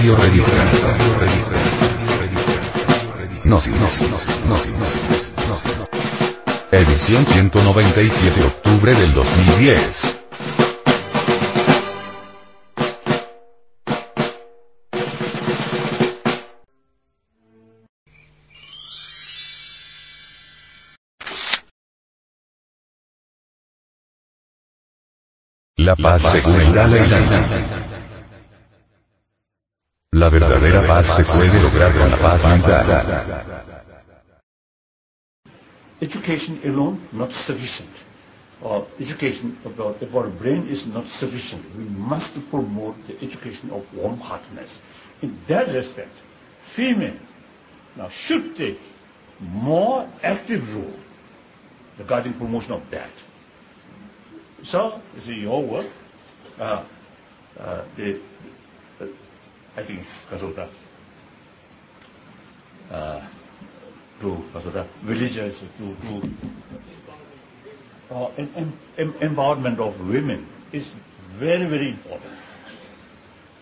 Radio Revista. Gnosis. Edición 197 octubre del 2010. La paz el Dalai Lama. La verdadera paz se puede lograr con la paz mental. Education alone not sufficient. Or education about, about brain is not sufficient. We must promote the education of warm-heartedness. In that respect, female now should take more active role regarding promotion of that. So, you see, your work, uh, uh, the, the, I think, Kasota, uh, to Kasota, villagers, to, to uh, em- em- empowerment of women is very, very important.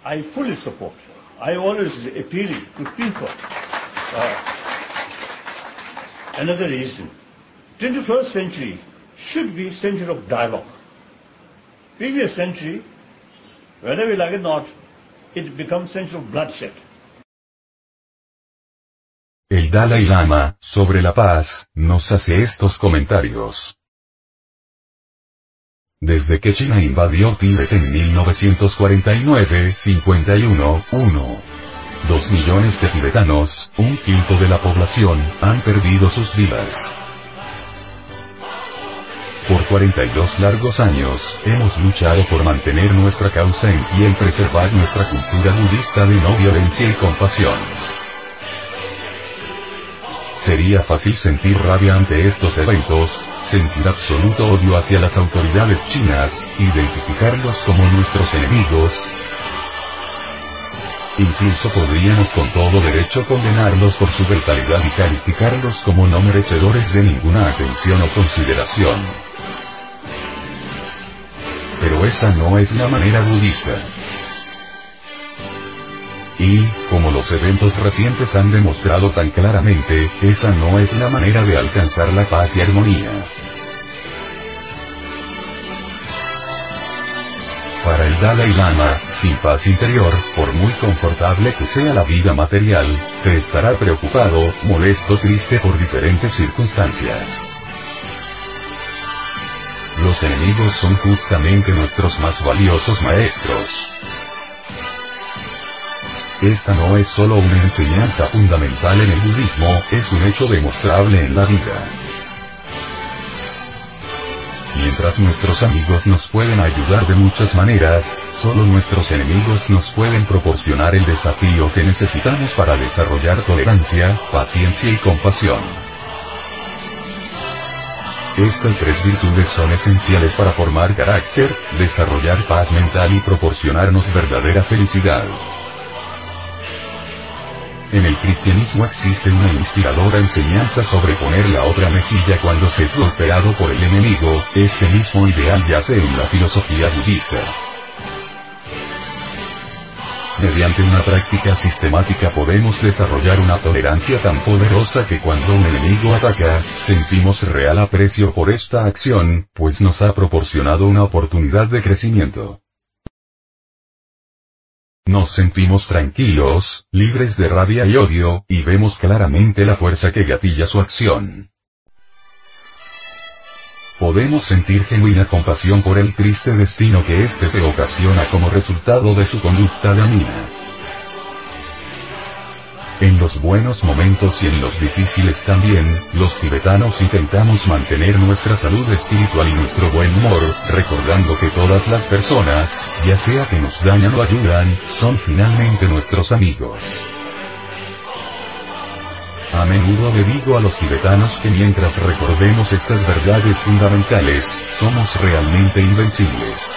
I fully support. I always appeal to people. Uh, another reason, 21st century should be century of dialogue. Previous century, whether we like it or not, El Dalai Lama, sobre la paz, nos hace estos comentarios. Desde que China invadió Tíbet en 1949, 51, 1. Dos millones de tibetanos, un quinto de la población, han perdido sus vidas. Por 42 largos años, hemos luchado por mantener nuestra causa en pie y preservar nuestra cultura budista de no violencia y compasión. Sería fácil sentir rabia ante estos eventos, sentir absoluto odio hacia las autoridades chinas, identificarlos como nuestros enemigos. Incluso podríamos con todo derecho condenarlos por su brutalidad y calificarlos como no merecedores de ninguna atención o consideración. Pero esa no es la manera budista. Y, como los eventos recientes han demostrado tan claramente, esa no es la manera de alcanzar la paz y armonía. Para el Dalai Lama, sin paz interior, por muy confortable que sea la vida material, se estará preocupado, molesto, triste por diferentes circunstancias. Los enemigos son justamente nuestros más valiosos maestros. Esta no es solo una enseñanza fundamental en el budismo, es un hecho demostrable en la vida. Mientras nuestros amigos nos pueden ayudar de muchas maneras, solo nuestros enemigos nos pueden proporcionar el desafío que necesitamos para desarrollar tolerancia, paciencia y compasión. Estas tres virtudes son esenciales para formar carácter, desarrollar paz mental y proporcionarnos verdadera felicidad. En el cristianismo existe una inspiradora enseñanza sobre poner la otra mejilla cuando se es golpeado por el enemigo, este mismo ideal yace en la filosofía budista. Mediante una práctica sistemática podemos desarrollar una tolerancia tan poderosa que cuando un enemigo ataca, sentimos real aprecio por esta acción, pues nos ha proporcionado una oportunidad de crecimiento. Nos sentimos tranquilos, libres de rabia y odio, y vemos claramente la fuerza que gatilla su acción. Podemos sentir genuina compasión por el triste destino que éste se ocasiona como resultado de su conducta dañina. En los buenos momentos y en los difíciles también, los tibetanos intentamos mantener nuestra salud espiritual y nuestro buen humor, recordando que todas las personas, ya sea que nos dañan o ayudan, son finalmente nuestros amigos. A menudo le a los tibetanos que mientras recordemos estas verdades fundamentales, somos realmente invencibles.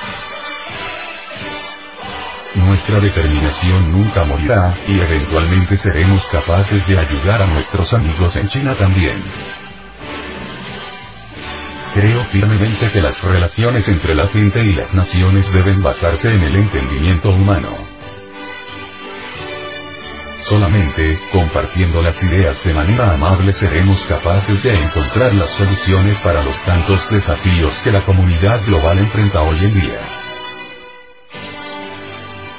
Nuestra determinación nunca morirá, y eventualmente seremos capaces de ayudar a nuestros amigos en China también. Creo firmemente que las relaciones entre la gente y las naciones deben basarse en el entendimiento humano. Solamente, compartiendo las ideas de manera amable seremos capaces de encontrar las soluciones para los tantos desafíos que la comunidad global enfrenta hoy en día.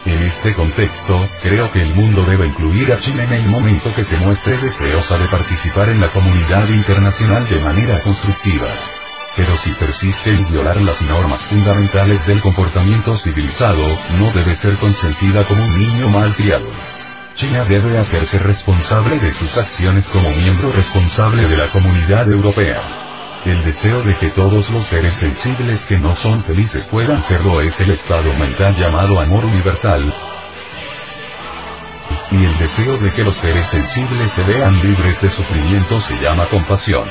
En este contexto, creo que el mundo debe incluir a China en el momento que se muestre deseosa de participar en la comunidad internacional de manera constructiva. Pero si persiste en violar las normas fundamentales del comportamiento civilizado, no debe ser consentida como un niño malcriado. China debe hacerse responsable de sus acciones como miembro responsable de la comunidad europea. El deseo de que todos los seres sensibles que no son felices puedan serlo es el estado mental llamado amor universal. Y el deseo de que los seres sensibles se vean libres de sufrimiento se llama compasión.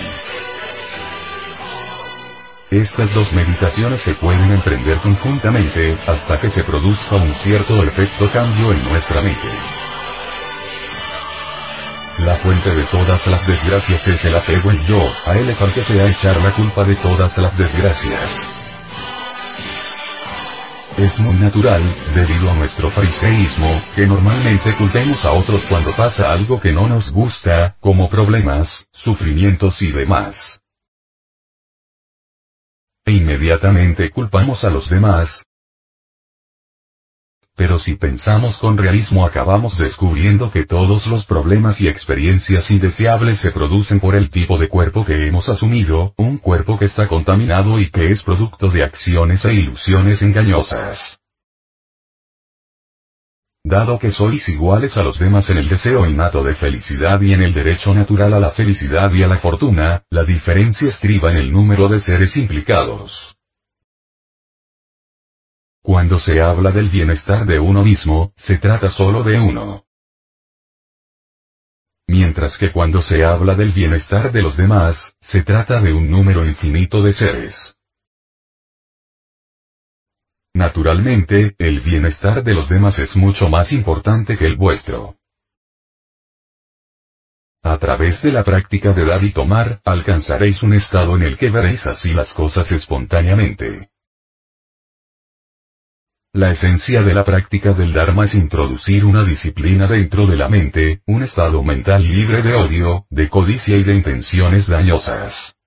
Estas dos meditaciones se pueden emprender conjuntamente, hasta que se produzca un cierto efecto cambio en nuestra mente. La fuente de todas las desgracias es el apego en yo, a él es al que se ha echar la culpa de todas las desgracias. Es muy natural, debido a nuestro fariseísmo, que normalmente culpemos a otros cuando pasa algo que no nos gusta, como problemas, sufrimientos y demás e inmediatamente culpamos a los demás. Pero si pensamos con realismo acabamos descubriendo que todos los problemas y experiencias indeseables se producen por el tipo de cuerpo que hemos asumido, un cuerpo que está contaminado y que es producto de acciones e ilusiones engañosas. Dado que sois iguales a los demás en el deseo innato de felicidad y en el derecho natural a la felicidad y a la fortuna, la diferencia estriba en el número de seres implicados. Cuando se habla del bienestar de uno mismo, se trata solo de uno. Mientras que cuando se habla del bienestar de los demás, se trata de un número infinito de seres. Naturalmente, el bienestar de los demás es mucho más importante que el vuestro. A través de la práctica de dar y tomar, alcanzaréis un estado en el que veréis así las cosas espontáneamente. La esencia de la práctica del Dharma es introducir una disciplina dentro de la mente, un estado mental libre de odio, de codicia y de intenciones dañosas.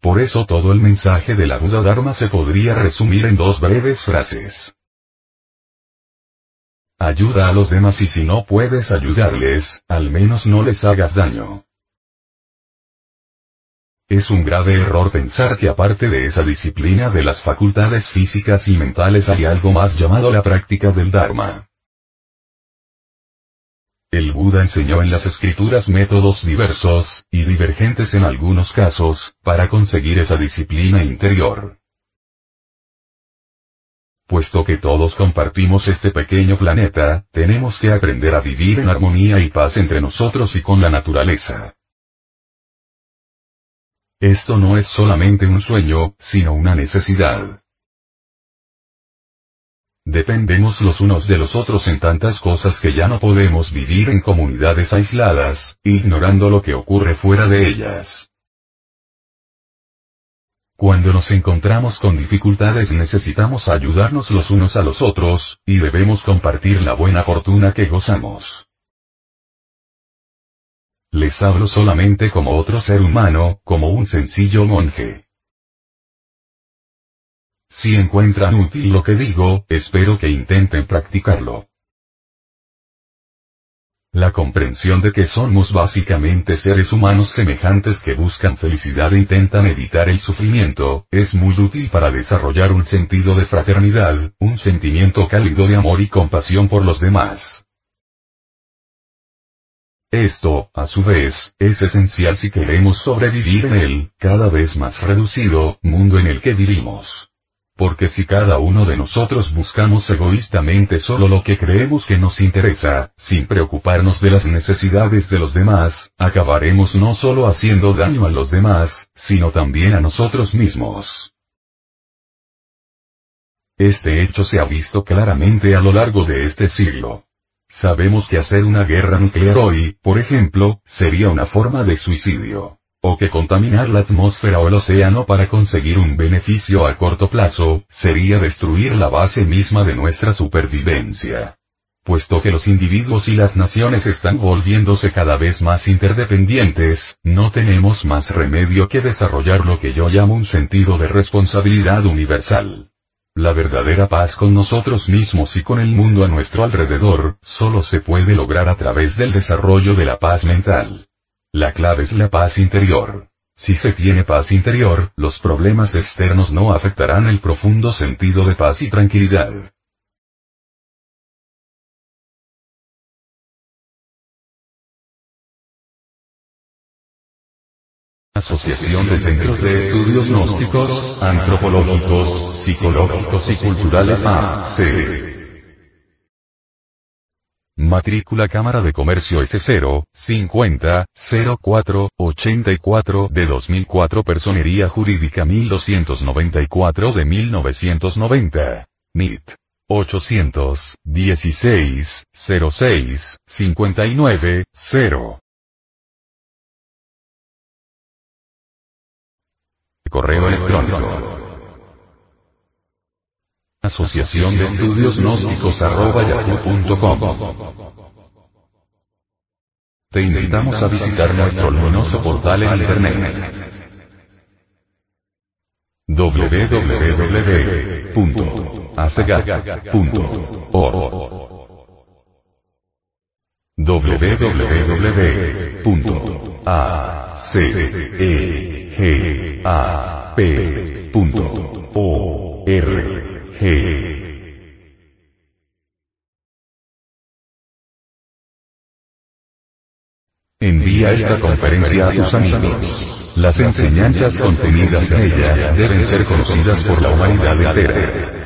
Por eso todo el mensaje de la Buda Dharma se podría resumir en dos breves frases. Ayuda a los demás y si no puedes ayudarles, al menos no les hagas daño. Es un grave error pensar que aparte de esa disciplina de las facultades físicas y mentales hay algo más llamado la práctica del Dharma. El Buda enseñó en las escrituras métodos diversos, y divergentes en algunos casos, para conseguir esa disciplina interior. Puesto que todos compartimos este pequeño planeta, tenemos que aprender a vivir en armonía y paz entre nosotros y con la naturaleza. Esto no es solamente un sueño, sino una necesidad. Dependemos los unos de los otros en tantas cosas que ya no podemos vivir en comunidades aisladas, ignorando lo que ocurre fuera de ellas. Cuando nos encontramos con dificultades necesitamos ayudarnos los unos a los otros, y debemos compartir la buena fortuna que gozamos. Les hablo solamente como otro ser humano, como un sencillo monje. Si encuentran útil lo que digo, espero que intenten practicarlo. La comprensión de que somos básicamente seres humanos semejantes que buscan felicidad e intentan evitar el sufrimiento, es muy útil para desarrollar un sentido de fraternidad, un sentimiento cálido de amor y compasión por los demás. Esto, a su vez, es esencial si queremos sobrevivir en el, cada vez más reducido, mundo en el que vivimos. Porque si cada uno de nosotros buscamos egoístamente solo lo que creemos que nos interesa, sin preocuparnos de las necesidades de los demás, acabaremos no solo haciendo daño a los demás, sino también a nosotros mismos. Este hecho se ha visto claramente a lo largo de este siglo. Sabemos que hacer una guerra nuclear hoy, por ejemplo, sería una forma de suicidio o que contaminar la atmósfera o el océano para conseguir un beneficio a corto plazo, sería destruir la base misma de nuestra supervivencia. Puesto que los individuos y las naciones están volviéndose cada vez más interdependientes, no tenemos más remedio que desarrollar lo que yo llamo un sentido de responsabilidad universal. La verdadera paz con nosotros mismos y con el mundo a nuestro alrededor, solo se puede lograr a través del desarrollo de la paz mental. La clave es la paz interior. Si se tiene paz interior, los problemas externos no afectarán el profundo sentido de paz y tranquilidad. Asociación de Centros de Estudios Gnósticos, Antropológicos, Psicológicos y Culturales AC. Matrícula Cámara de Comercio S0, 50, 04, 84 de 2004 Personería Jurídica 1294 de 1990. NIT. 816, 06, 59, 0. Correo electrónico. Asociación de Estudios Gnósticos arroba yahoo.com. Te invitamos a visitar nuestro luminoso portal en internet www.acegap.org www.acegap.org Envía esta conferencia a tus amigos. Las enseñanzas contenidas en ella deben ser conocidas por la humanidad entera.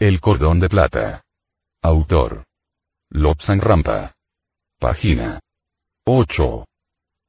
El cordón de plata. Autor. Lobsang Rampa. Página 8.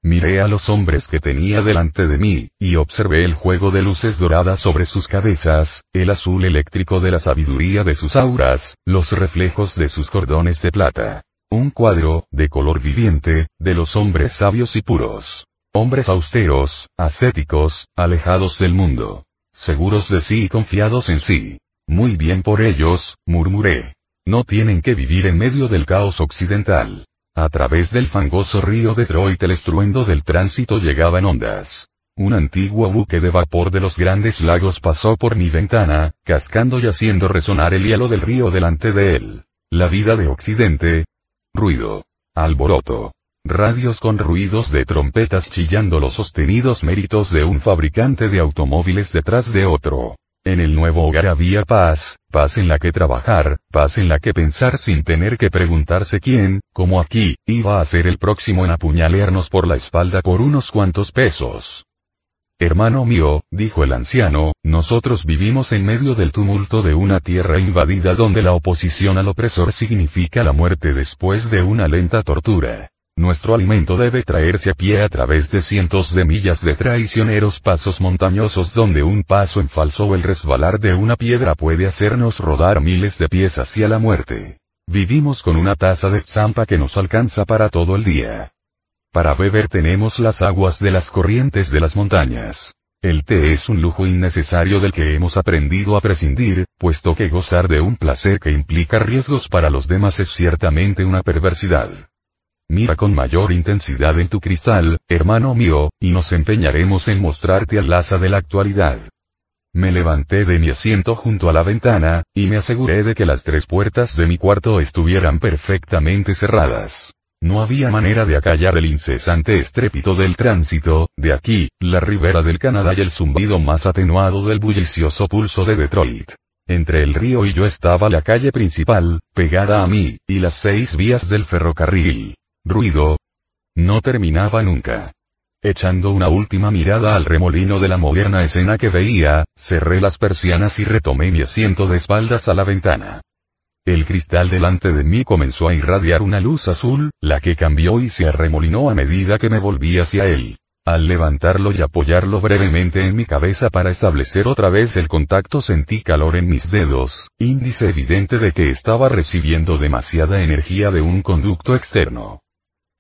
Miré a los hombres que tenía delante de mí, y observé el juego de luces doradas sobre sus cabezas, el azul eléctrico de la sabiduría de sus auras, los reflejos de sus cordones de plata. Un cuadro, de color viviente, de los hombres sabios y puros. Hombres austeros, ascéticos, alejados del mundo. Seguros de sí y confiados en sí. Muy bien por ellos, murmuré. No tienen que vivir en medio del caos occidental. A través del fangoso río Detroit el estruendo del tránsito llegaba en ondas. Un antiguo buque de vapor de los grandes lagos pasó por mi ventana, cascando y haciendo resonar el hielo del río delante de él. La vida de Occidente. Ruido. Alboroto. Radios con ruidos de trompetas chillando los sostenidos méritos de un fabricante de automóviles detrás de otro. En el nuevo hogar había paz, paz en la que trabajar, paz en la que pensar sin tener que preguntarse quién, como aquí, iba a ser el próximo en apuñalearnos por la espalda por unos cuantos pesos. Hermano mío, dijo el anciano, nosotros vivimos en medio del tumulto de una tierra invadida donde la oposición al opresor significa la muerte después de una lenta tortura. Nuestro alimento debe traerse a pie a través de cientos de millas de traicioneros pasos montañosos donde un paso en falso o el resbalar de una piedra puede hacernos rodar miles de pies hacia la muerte. Vivimos con una taza de zampa que nos alcanza para todo el día. Para beber tenemos las aguas de las corrientes de las montañas. El té es un lujo innecesario del que hemos aprendido a prescindir, puesto que gozar de un placer que implica riesgos para los demás es ciertamente una perversidad. Mira con mayor intensidad en tu cristal, hermano mío, y nos empeñaremos en mostrarte al asa de la actualidad. Me levanté de mi asiento junto a la ventana, y me aseguré de que las tres puertas de mi cuarto estuvieran perfectamente cerradas. No había manera de acallar el incesante estrépito del tránsito, de aquí, la ribera del Canadá y el zumbido más atenuado del bullicioso pulso de Detroit. Entre el río y yo estaba la calle principal, pegada a mí, y las seis vías del ferrocarril. Ruido. No terminaba nunca. Echando una última mirada al remolino de la moderna escena que veía, cerré las persianas y retomé mi asiento de espaldas a la ventana. El cristal delante de mí comenzó a irradiar una luz azul, la que cambió y se arremolinó a medida que me volví hacia él. Al levantarlo y apoyarlo brevemente en mi cabeza para establecer otra vez el contacto sentí calor en mis dedos, índice evidente de que estaba recibiendo demasiada energía de un conducto externo.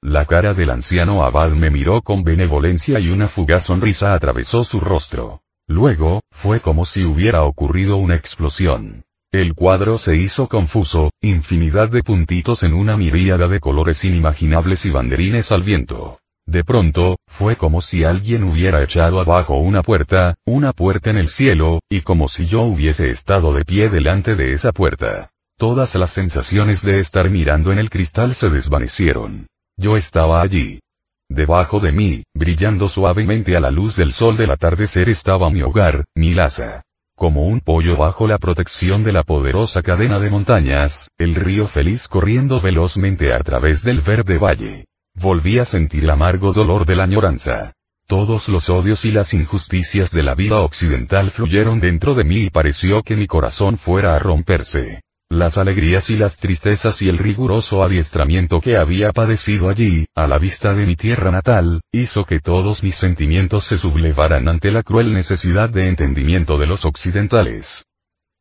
La cara del anciano abad me miró con benevolencia y una fugaz sonrisa atravesó su rostro. Luego, fue como si hubiera ocurrido una explosión. El cuadro se hizo confuso, infinidad de puntitos en una miríada de colores inimaginables y banderines al viento. De pronto, fue como si alguien hubiera echado abajo una puerta, una puerta en el cielo, y como si yo hubiese estado de pie delante de esa puerta. Todas las sensaciones de estar mirando en el cristal se desvanecieron. Yo estaba allí. Debajo de mí, brillando suavemente a la luz del sol del atardecer estaba mi hogar, mi laza. Como un pollo bajo la protección de la poderosa cadena de montañas, el río feliz corriendo velozmente a través del verde valle. Volví a sentir el amargo dolor de la añoranza. Todos los odios y las injusticias de la vida occidental fluyeron dentro de mí y pareció que mi corazón fuera a romperse. Las alegrías y las tristezas y el riguroso adiestramiento que había padecido allí, a la vista de mi tierra natal, hizo que todos mis sentimientos se sublevaran ante la cruel necesidad de entendimiento de los occidentales.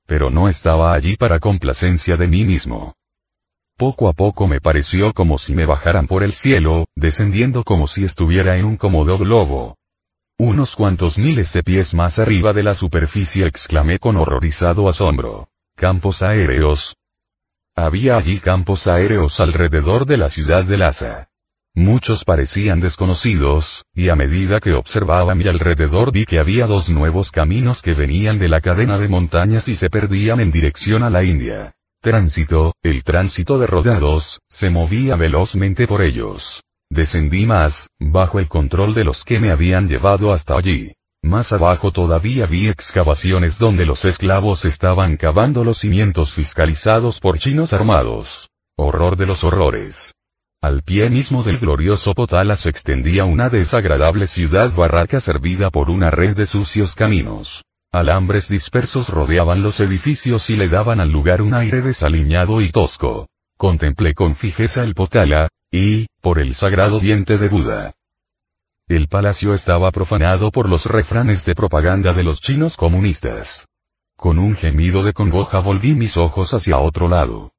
Pero no estaba allí para complacencia de mí mismo. Poco a poco me pareció como si me bajaran por el cielo, descendiendo como si estuviera en un cómodo globo. Unos cuantos miles de pies más arriba de la superficie exclamé con horrorizado asombro. Campos aéreos. Había allí campos aéreos alrededor de la ciudad de Lhasa. Muchos parecían desconocidos, y a medida que observaba mi alrededor vi que había dos nuevos caminos que venían de la cadena de montañas y se perdían en dirección a la India. Tránsito, el tránsito de rodados, se movía velozmente por ellos. Descendí más, bajo el control de los que me habían llevado hasta allí. Más abajo todavía vi excavaciones donde los esclavos estaban cavando los cimientos fiscalizados por chinos armados. Horror de los horrores. Al pie mismo del glorioso Potala se extendía una desagradable ciudad barraca servida por una red de sucios caminos. Alambres dispersos rodeaban los edificios y le daban al lugar un aire desaliñado y tosco. Contemplé con fijeza el Potala, y, por el sagrado diente de Buda, el palacio estaba profanado por los refranes de propaganda de los chinos comunistas. Con un gemido de congoja volví mis ojos hacia otro lado.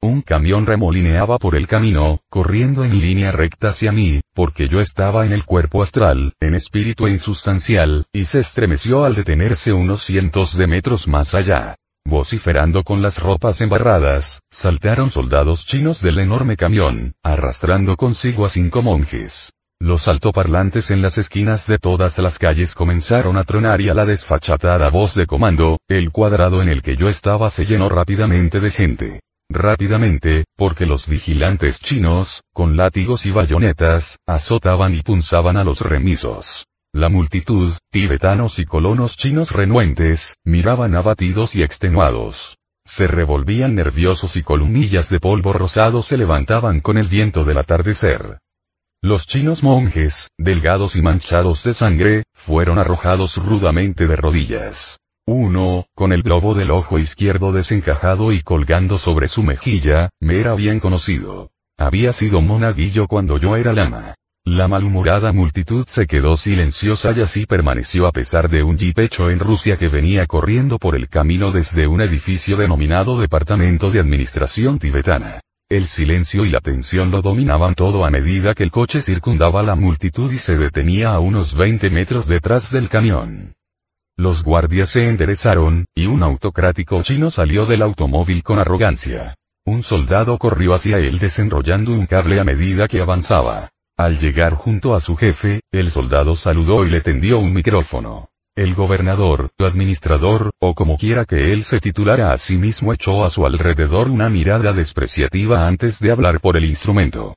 Un camión remolineaba por el camino, corriendo en línea recta hacia mí, porque yo estaba en el cuerpo astral, en espíritu insustancial, y se estremeció al detenerse unos cientos de metros más allá. Vociferando con las ropas embarradas, saltaron soldados chinos del enorme camión, arrastrando consigo a cinco monjes. Los altoparlantes en las esquinas de todas las calles comenzaron a tronar y a la desfachatada voz de comando, el cuadrado en el que yo estaba se llenó rápidamente de gente. Rápidamente, porque los vigilantes chinos, con látigos y bayonetas, azotaban y punzaban a los remisos. La multitud, tibetanos y colonos chinos renuentes, miraban abatidos y extenuados. Se revolvían nerviosos y columnillas de polvo rosado se levantaban con el viento del atardecer. Los chinos monjes, delgados y manchados de sangre, fueron arrojados rudamente de rodillas. Uno, con el globo del ojo izquierdo desencajado y colgando sobre su mejilla, me era bien conocido. Había sido monaguillo cuando yo era lama. La malhumorada multitud se quedó silenciosa y así permaneció a pesar de un jeep hecho en Rusia que venía corriendo por el camino desde un edificio denominado Departamento de Administración Tibetana. El silencio y la tensión lo dominaban todo a medida que el coche circundaba la multitud y se detenía a unos 20 metros detrás del camión. Los guardias se enderezaron, y un autocrático chino salió del automóvil con arrogancia. Un soldado corrió hacia él desenrollando un cable a medida que avanzaba. Al llegar junto a su jefe, el soldado saludó y le tendió un micrófono. El gobernador, administrador, o como quiera que él se titulara a sí mismo echó a su alrededor una mirada despreciativa antes de hablar por el instrumento.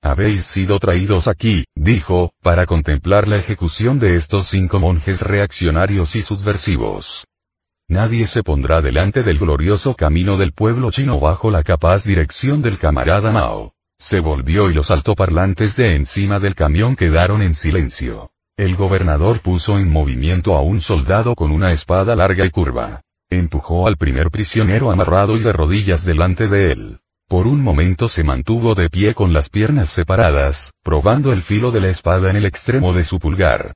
Habéis sido traídos aquí, dijo, para contemplar la ejecución de estos cinco monjes reaccionarios y subversivos. Nadie se pondrá delante del glorioso camino del pueblo chino bajo la capaz dirección del camarada Mao. Se volvió y los altoparlantes de encima del camión quedaron en silencio. El gobernador puso en movimiento a un soldado con una espada larga y curva. Empujó al primer prisionero amarrado y de rodillas delante de él. Por un momento se mantuvo de pie con las piernas separadas, probando el filo de la espada en el extremo de su pulgar.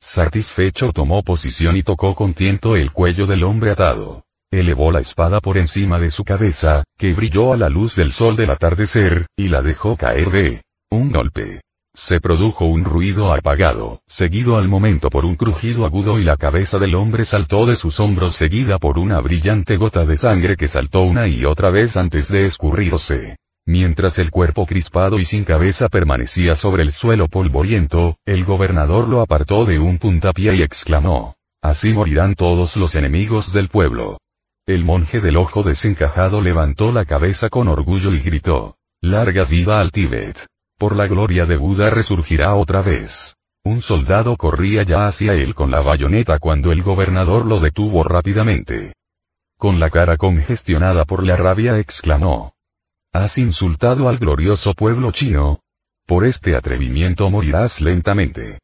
Satisfecho tomó posición y tocó con tiento el cuello del hombre atado. Elevó la espada por encima de su cabeza, que brilló a la luz del sol del atardecer, y la dejó caer de un golpe. Se produjo un ruido apagado, seguido al momento por un crujido agudo y la cabeza del hombre saltó de sus hombros seguida por una brillante gota de sangre que saltó una y otra vez antes de escurrirse. Mientras el cuerpo crispado y sin cabeza permanecía sobre el suelo polvoriento, el gobernador lo apartó de un puntapié y exclamó. Así morirán todos los enemigos del pueblo. El monje del ojo desencajado levantó la cabeza con orgullo y gritó. Larga viva al Tíbet. Por la gloria de Buda resurgirá otra vez. Un soldado corría ya hacia él con la bayoneta cuando el gobernador lo detuvo rápidamente. Con la cara congestionada por la rabia exclamó. Has insultado al glorioso pueblo chino. Por este atrevimiento morirás lentamente.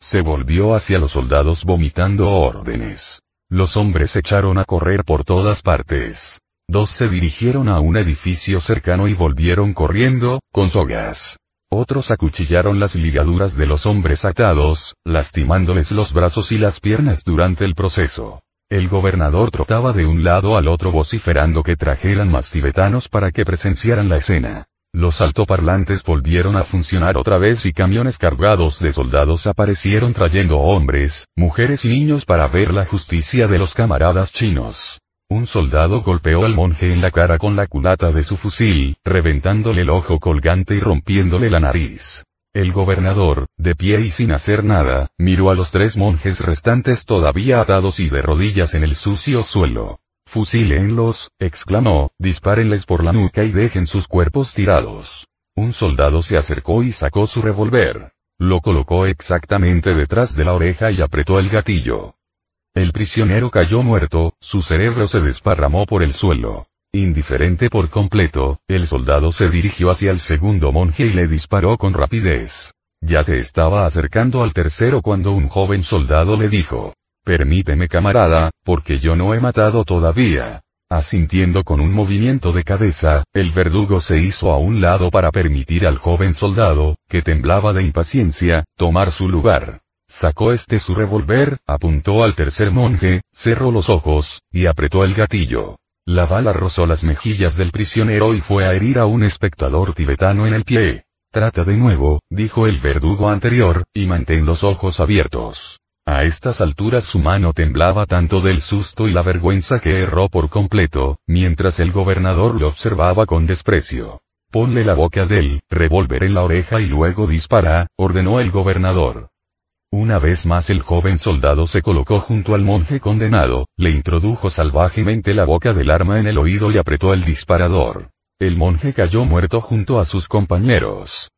Se volvió hacia los soldados vomitando órdenes. Los hombres echaron a correr por todas partes. Dos se dirigieron a un edificio cercano y volvieron corriendo, con sogas. Otros acuchillaron las ligaduras de los hombres atados, lastimándoles los brazos y las piernas durante el proceso. El gobernador trotaba de un lado al otro vociferando que trajeran más tibetanos para que presenciaran la escena. Los altoparlantes volvieron a funcionar otra vez y camiones cargados de soldados aparecieron trayendo hombres, mujeres y niños para ver la justicia de los camaradas chinos. Un soldado golpeó al monje en la cara con la culata de su fusil, reventándole el ojo colgante y rompiéndole la nariz. El gobernador, de pie y sin hacer nada, miró a los tres monjes restantes todavía atados y de rodillas en el sucio suelo. Fusílenlos, exclamó, dispárenles por la nuca y dejen sus cuerpos tirados. Un soldado se acercó y sacó su revólver. Lo colocó exactamente detrás de la oreja y apretó el gatillo. El prisionero cayó muerto, su cerebro se desparramó por el suelo. Indiferente por completo, el soldado se dirigió hacia el segundo monje y le disparó con rapidez. Ya se estaba acercando al tercero cuando un joven soldado le dijo, Permíteme camarada, porque yo no he matado todavía. Asintiendo con un movimiento de cabeza, el verdugo se hizo a un lado para permitir al joven soldado, que temblaba de impaciencia, tomar su lugar. Sacó este su revólver, apuntó al tercer monje, cerró los ojos, y apretó el gatillo. La bala rozó las mejillas del prisionero y fue a herir a un espectador tibetano en el pie. Trata de nuevo, dijo el verdugo anterior, y mantén los ojos abiertos. A estas alturas su mano temblaba tanto del susto y la vergüenza que erró por completo, mientras el gobernador lo observaba con desprecio. Ponle la boca del revólver en la oreja y luego dispara, ordenó el gobernador. Una vez más el joven soldado se colocó junto al monje condenado, le introdujo salvajemente la boca del arma en el oído y apretó el disparador. El monje cayó muerto junto a sus compañeros.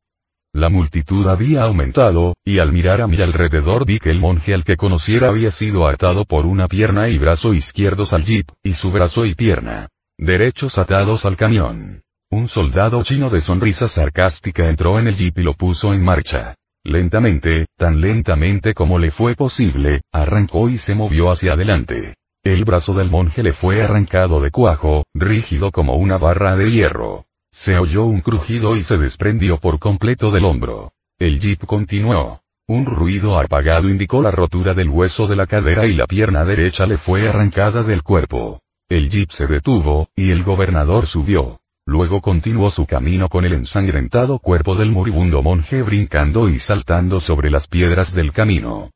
La multitud había aumentado, y al mirar a mi alrededor vi que el monje al que conociera había sido atado por una pierna y brazo izquierdos al jeep, y su brazo y pierna derechos atados al camión. Un soldado chino de sonrisa sarcástica entró en el jeep y lo puso en marcha. Lentamente, tan lentamente como le fue posible, arrancó y se movió hacia adelante. El brazo del monje le fue arrancado de cuajo, rígido como una barra de hierro. Se oyó un crujido y se desprendió por completo del hombro. El jeep continuó. Un ruido apagado indicó la rotura del hueso de la cadera y la pierna derecha le fue arrancada del cuerpo. El jeep se detuvo, y el gobernador subió. Luego continuó su camino con el ensangrentado cuerpo del moribundo monje brincando y saltando sobre las piedras del camino.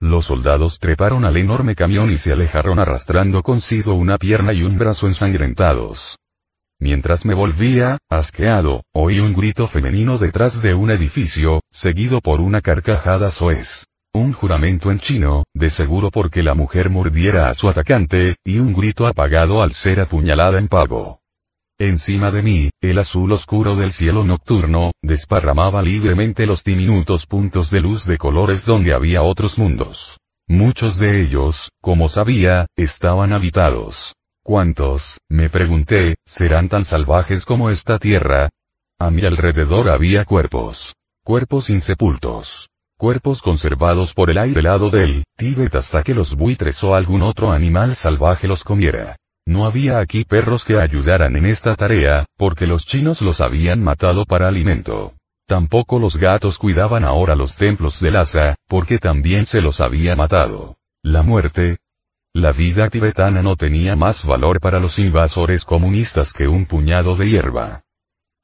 Los soldados treparon al enorme camión y se alejaron arrastrando consigo una pierna y un brazo ensangrentados. Mientras me volvía, asqueado, oí un grito femenino detrás de un edificio, seguido por una carcajada soez. Un juramento en chino, de seguro porque la mujer mordiera a su atacante, y un grito apagado al ser apuñalada en pago. Encima de mí, el azul oscuro del cielo nocturno, desparramaba libremente los diminutos puntos de luz de colores donde había otros mundos. Muchos de ellos, como sabía, estaban habitados. ¿Cuántos, me pregunté, serán tan salvajes como esta tierra? A mi alrededor había cuerpos. Cuerpos insepultos. Cuerpos conservados por el aire helado del Tíbet hasta que los buitres o algún otro animal salvaje los comiera. No había aquí perros que ayudaran en esta tarea, porque los chinos los habían matado para alimento. Tampoco los gatos cuidaban ahora los templos de Lhasa, porque también se los había matado. La muerte, la vida tibetana no tenía más valor para los invasores comunistas que un puñado de hierba.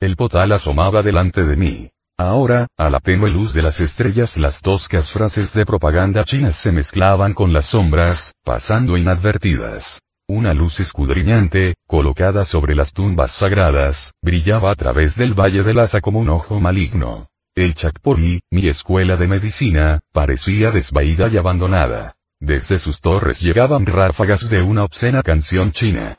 El potal asomaba delante de mí. Ahora, a la tenue luz de las estrellas las toscas frases de propaganda chinas se mezclaban con las sombras, pasando inadvertidas. Una luz escudriñante, colocada sobre las tumbas sagradas, brillaba a través del valle de Lhasa como un ojo maligno. El Chakpori, mi escuela de medicina, parecía desvaída y abandonada. Desde sus torres llegaban ráfagas de una obscena canción china.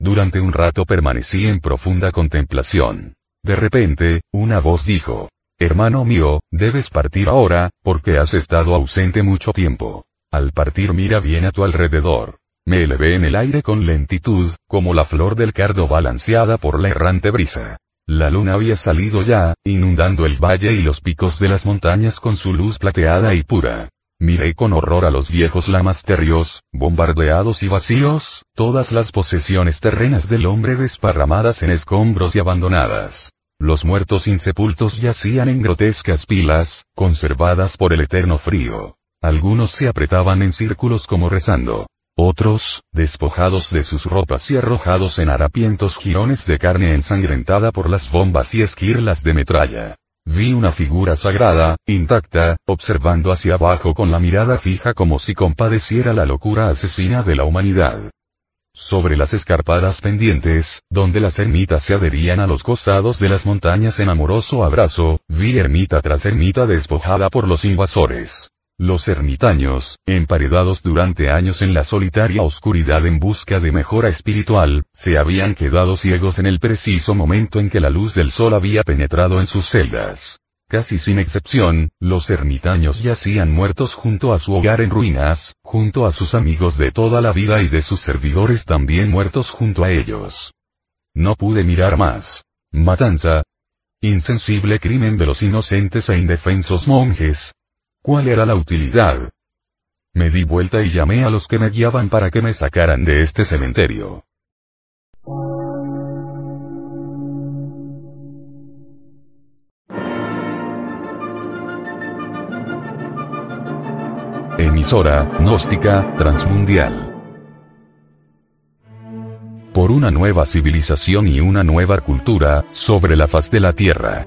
Durante un rato permanecí en profunda contemplación. De repente, una voz dijo, Hermano mío, debes partir ahora, porque has estado ausente mucho tiempo. Al partir mira bien a tu alrededor. Me elevé en el aire con lentitud, como la flor del cardo balanceada por la errante brisa. La luna había salido ya, inundando el valle y los picos de las montañas con su luz plateada y pura. Miré con horror a los viejos lamasterios, bombardeados y vacíos, todas las posesiones terrenas del hombre desparramadas en escombros y abandonadas. Los muertos insepultos yacían en grotescas pilas, conservadas por el eterno frío. Algunos se apretaban en círculos como rezando. Otros, despojados de sus ropas y arrojados en harapientos jirones de carne ensangrentada por las bombas y esquirlas de metralla. Vi una figura sagrada, intacta, observando hacia abajo con la mirada fija como si compadeciera la locura asesina de la humanidad. Sobre las escarpadas pendientes, donde las ermitas se adherían a los costados de las montañas en amoroso abrazo, vi ermita tras ermita despojada por los invasores. Los ermitaños, emparedados durante años en la solitaria oscuridad en busca de mejora espiritual, se habían quedado ciegos en el preciso momento en que la luz del sol había penetrado en sus celdas. Casi sin excepción, los ermitaños yacían muertos junto a su hogar en ruinas, junto a sus amigos de toda la vida y de sus servidores también muertos junto a ellos. No pude mirar más. Matanza. Insensible crimen de los inocentes e indefensos monjes. ¿Cuál era la utilidad? Me di vuelta y llamé a los que me guiaban para que me sacaran de este cementerio. Emisora, gnóstica, transmundial. Por una nueva civilización y una nueva cultura, sobre la faz de la Tierra.